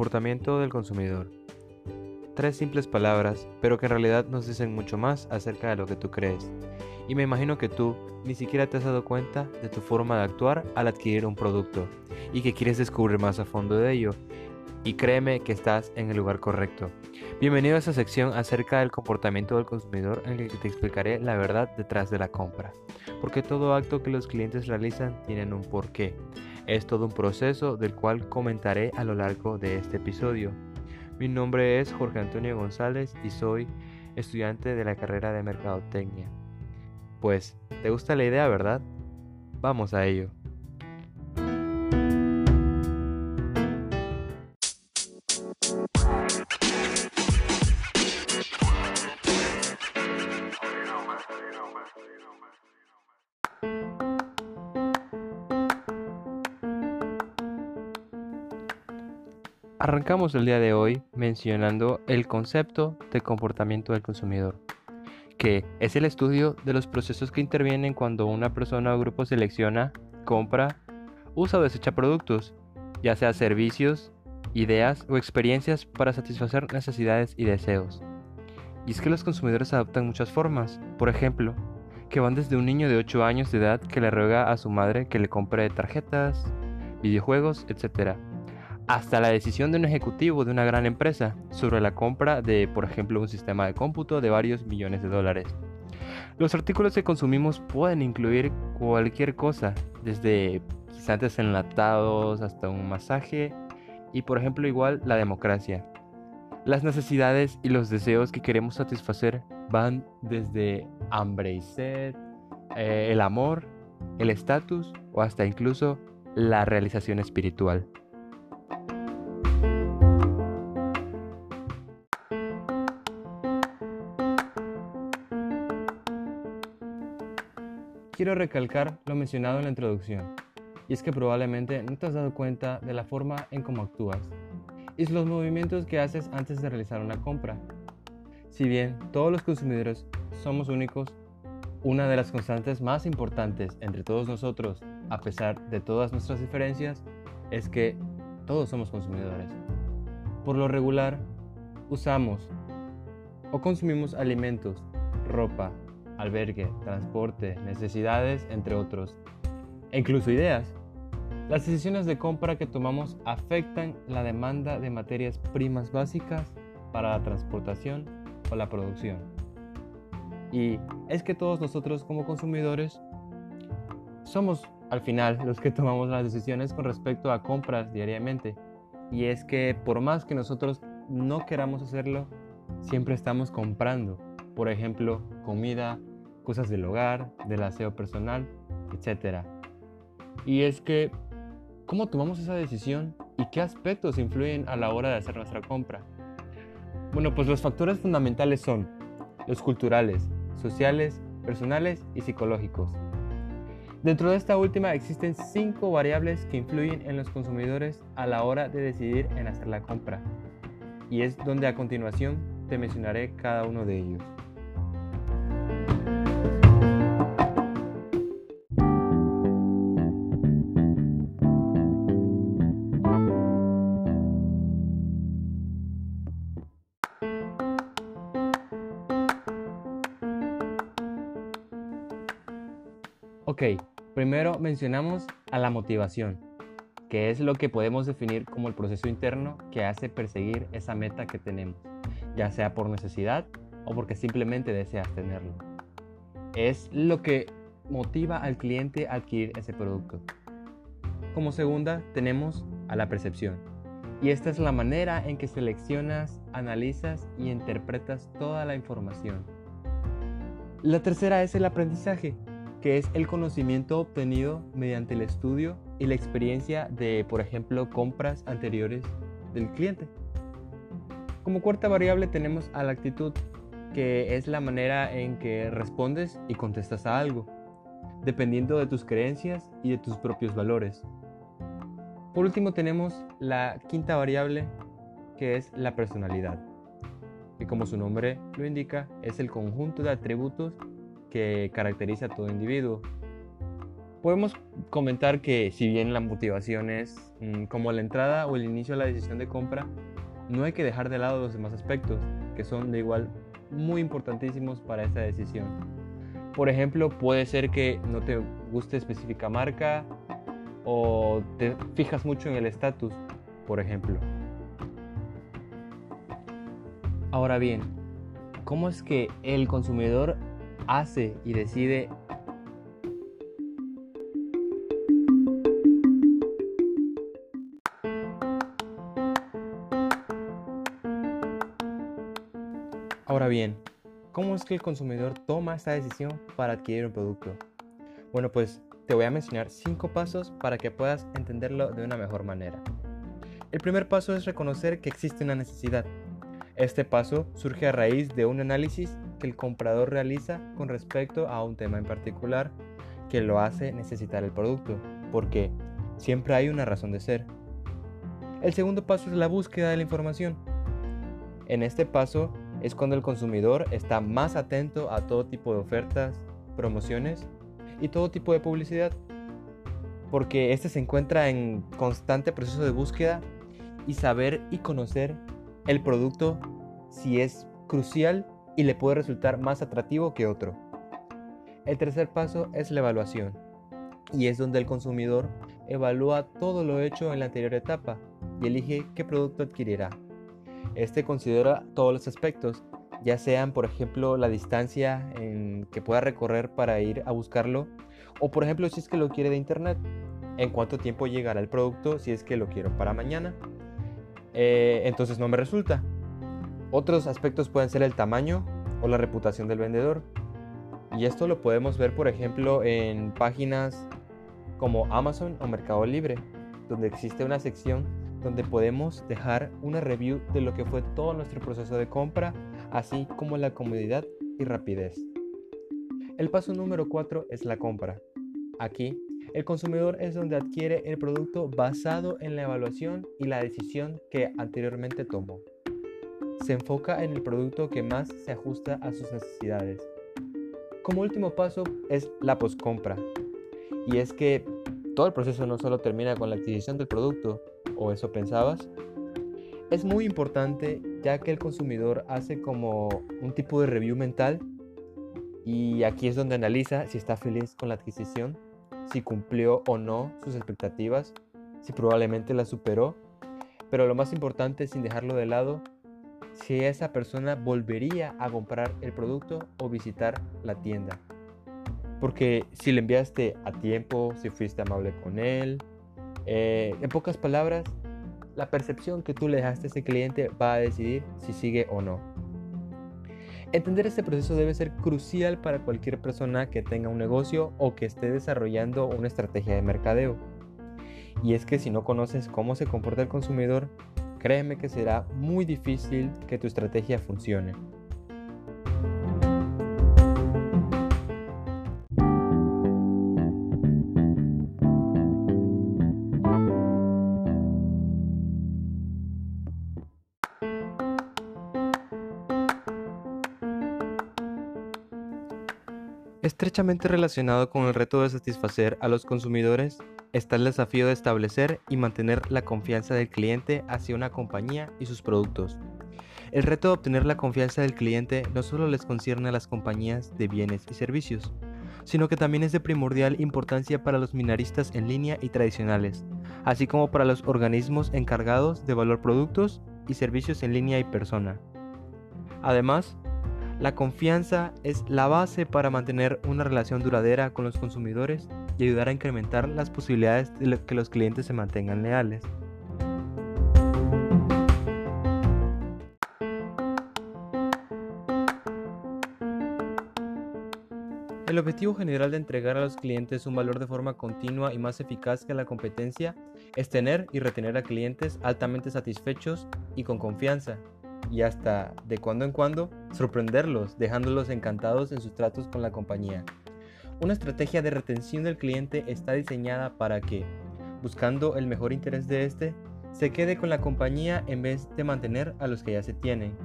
Comportamiento del consumidor. Tres simples palabras, pero que en realidad nos dicen mucho más acerca de lo que tú crees. Y me imagino que tú ni siquiera te has dado cuenta de tu forma de actuar al adquirir un producto y que quieres descubrir más a fondo de ello. Y créeme que estás en el lugar correcto. Bienvenido a esta sección acerca del comportamiento del consumidor en el que te explicaré la verdad detrás de la compra. Porque todo acto que los clientes realizan tienen un porqué. Es todo un proceso del cual comentaré a lo largo de este episodio. Mi nombre es Jorge Antonio González y soy estudiante de la carrera de Mercadotecnia. Pues, ¿te gusta la idea, verdad? Vamos a ello. Arrancamos el día de hoy mencionando el concepto de comportamiento del consumidor, que es el estudio de los procesos que intervienen cuando una persona o grupo selecciona, compra, usa o desecha productos, ya sea servicios, ideas o experiencias para satisfacer necesidades y deseos. Y es que los consumidores adoptan muchas formas, por ejemplo, que van desde un niño de 8 años de edad que le ruega a su madre que le compre tarjetas, videojuegos, etc., hasta la decisión de un ejecutivo de una gran empresa sobre la compra de, por ejemplo, un sistema de cómputo de varios millones de dólares. Los artículos que consumimos pueden incluir cualquier cosa, desde guisantes enlatados hasta un masaje y, por ejemplo, igual la democracia. Las necesidades y los deseos que queremos satisfacer van desde hambre y sed, eh, el amor, el estatus o hasta incluso la realización espiritual. Quiero recalcar lo mencionado en la introducción, y es que probablemente no te has dado cuenta de la forma en cómo actúas y los movimientos que haces antes de realizar una compra. Si bien todos los consumidores somos únicos, una de las constantes más importantes entre todos nosotros, a pesar de todas nuestras diferencias, es que todos somos consumidores. Por lo regular, usamos o consumimos alimentos, ropa, albergue, transporte, necesidades, entre otros, e incluso ideas. Las decisiones de compra que tomamos afectan la demanda de materias primas básicas para la transportación o la producción. Y es que todos nosotros como consumidores somos al final los que tomamos las decisiones con respecto a compras diariamente. Y es que por más que nosotros no queramos hacerlo, siempre estamos comprando. Por ejemplo, comida, cosas del hogar, del aseo personal, etc. Y es que, ¿cómo tomamos esa decisión y qué aspectos influyen a la hora de hacer nuestra compra? Bueno, pues los factores fundamentales son los culturales, sociales, personales y psicológicos. Dentro de esta última existen cinco variables que influyen en los consumidores a la hora de decidir en hacer la compra. Y es donde a continuación te mencionaré cada uno de ellos. Ok, primero mencionamos a la motivación, que es lo que podemos definir como el proceso interno que hace perseguir esa meta que tenemos, ya sea por necesidad o porque simplemente deseas tenerlo. Es lo que motiva al cliente a adquirir ese producto. Como segunda tenemos a la percepción. Y esta es la manera en que seleccionas, analizas y interpretas toda la información. La tercera es el aprendizaje, que es el conocimiento obtenido mediante el estudio y la experiencia de, por ejemplo, compras anteriores del cliente. Como cuarta variable tenemos a la actitud, que es la manera en que respondes y contestas a algo, dependiendo de tus creencias y de tus propios valores. Por último tenemos la quinta variable, que es la personalidad, que como su nombre lo indica, es el conjunto de atributos que caracteriza a todo individuo. Podemos comentar que si bien la motivación es mm, como la entrada o el inicio de la decisión de compra, no hay que dejar de lado los demás aspectos, que son de igual muy importantísimos para esta decisión. Por ejemplo, puede ser que no te guste específica marca o te fijas mucho en el estatus, por ejemplo. Ahora bien, ¿cómo es que el consumidor hace y decide Ahora bien, ¿cómo es que el consumidor toma esta decisión para adquirir un producto? Bueno, pues te voy a mencionar cinco pasos para que puedas entenderlo de una mejor manera. El primer paso es reconocer que existe una necesidad. Este paso surge a raíz de un análisis que el comprador realiza con respecto a un tema en particular que lo hace necesitar el producto, porque siempre hay una razón de ser. El segundo paso es la búsqueda de la información. En este paso es cuando el consumidor está más atento a todo tipo de ofertas, promociones y todo tipo de publicidad, porque este se encuentra en constante proceso de búsqueda y saber y conocer el producto si es crucial y le puede resultar más atractivo que otro. El tercer paso es la evaluación y es donde el consumidor evalúa todo lo hecho en la anterior etapa y elige qué producto adquirirá. Este considera todos los aspectos, ya sean por ejemplo la distancia en que pueda recorrer para ir a buscarlo, o por ejemplo si es que lo quiere de internet, en cuánto tiempo llegará el producto si es que lo quiero para mañana. Eh, entonces no me resulta. Otros aspectos pueden ser el tamaño o la reputación del vendedor. Y esto lo podemos ver por ejemplo en páginas como Amazon o Mercado Libre, donde existe una sección donde podemos dejar una review de lo que fue todo nuestro proceso de compra, así como la comodidad y rapidez. El paso número 4 es la compra. Aquí, el consumidor es donde adquiere el producto basado en la evaluación y la decisión que anteriormente tomó. Se enfoca en el producto que más se ajusta a sus necesidades. Como último paso es la postcompra. Y es que todo el proceso no solo termina con la adquisición del producto, o eso pensabas, es muy importante ya que el consumidor hace como un tipo de review mental y aquí es donde analiza si está feliz con la adquisición, si cumplió o no sus expectativas, si probablemente la superó, pero lo más importante sin dejarlo de lado, si esa persona volvería a comprar el producto o visitar la tienda. Porque si le enviaste a tiempo, si fuiste amable con él, eh, en pocas palabras, la percepción que tú le dejaste a ese cliente va a decidir si sigue o no. Entender este proceso debe ser crucial para cualquier persona que tenga un negocio o que esté desarrollando una estrategia de mercadeo. Y es que si no conoces cómo se comporta el consumidor, créeme que será muy difícil que tu estrategia funcione. Estrechamente relacionado con el reto de satisfacer a los consumidores está el desafío de establecer y mantener la confianza del cliente hacia una compañía y sus productos. El reto de obtener la confianza del cliente no solo les concierne a las compañías de bienes y servicios, sino que también es de primordial importancia para los minaristas en línea y tradicionales, así como para los organismos encargados de evaluar productos y servicios en línea y persona. Además, la confianza es la base para mantener una relación duradera con los consumidores y ayudar a incrementar las posibilidades de que los clientes se mantengan leales. El objetivo general de entregar a los clientes un valor de forma continua y más eficaz que la competencia es tener y retener a clientes altamente satisfechos y con confianza, y hasta de cuando en cuando sorprenderlos, dejándolos encantados en sus tratos con la compañía. Una estrategia de retención del cliente está diseñada para que, buscando el mejor interés de este, se quede con la compañía en vez de mantener a los que ya se tienen.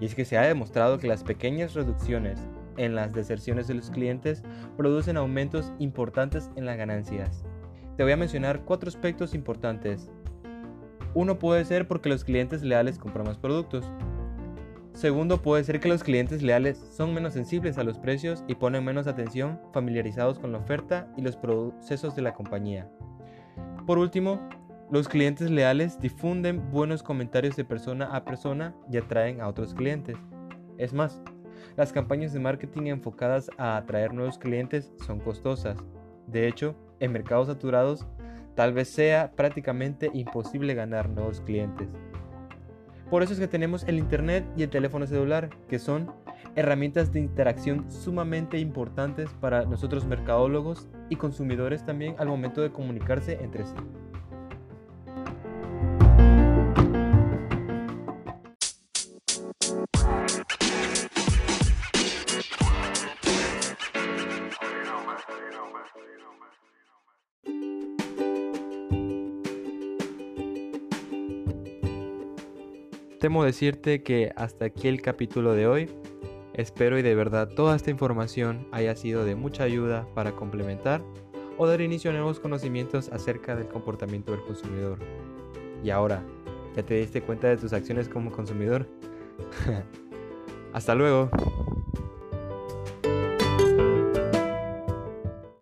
Y es que se ha demostrado que las pequeñas reducciones en las deserciones de los clientes producen aumentos importantes en las ganancias. Te voy a mencionar cuatro aspectos importantes. Uno puede ser porque los clientes leales compran más productos. Segundo, puede ser que los clientes leales son menos sensibles a los precios y ponen menos atención, familiarizados con la oferta y los procesos de la compañía. Por último, los clientes leales difunden buenos comentarios de persona a persona y atraen a otros clientes. Es más, las campañas de marketing enfocadas a atraer nuevos clientes son costosas. De hecho, en mercados saturados, tal vez sea prácticamente imposible ganar nuevos clientes. Por eso es que tenemos el Internet y el teléfono celular, que son herramientas de interacción sumamente importantes para nosotros mercadólogos y consumidores también al momento de comunicarse entre sí. Temo decirte que hasta aquí el capítulo de hoy. Espero y de verdad toda esta información haya sido de mucha ayuda para complementar o dar inicio a nuevos conocimientos acerca del comportamiento del consumidor. Y ahora, ¿ya te diste cuenta de tus acciones como consumidor? Hasta luego.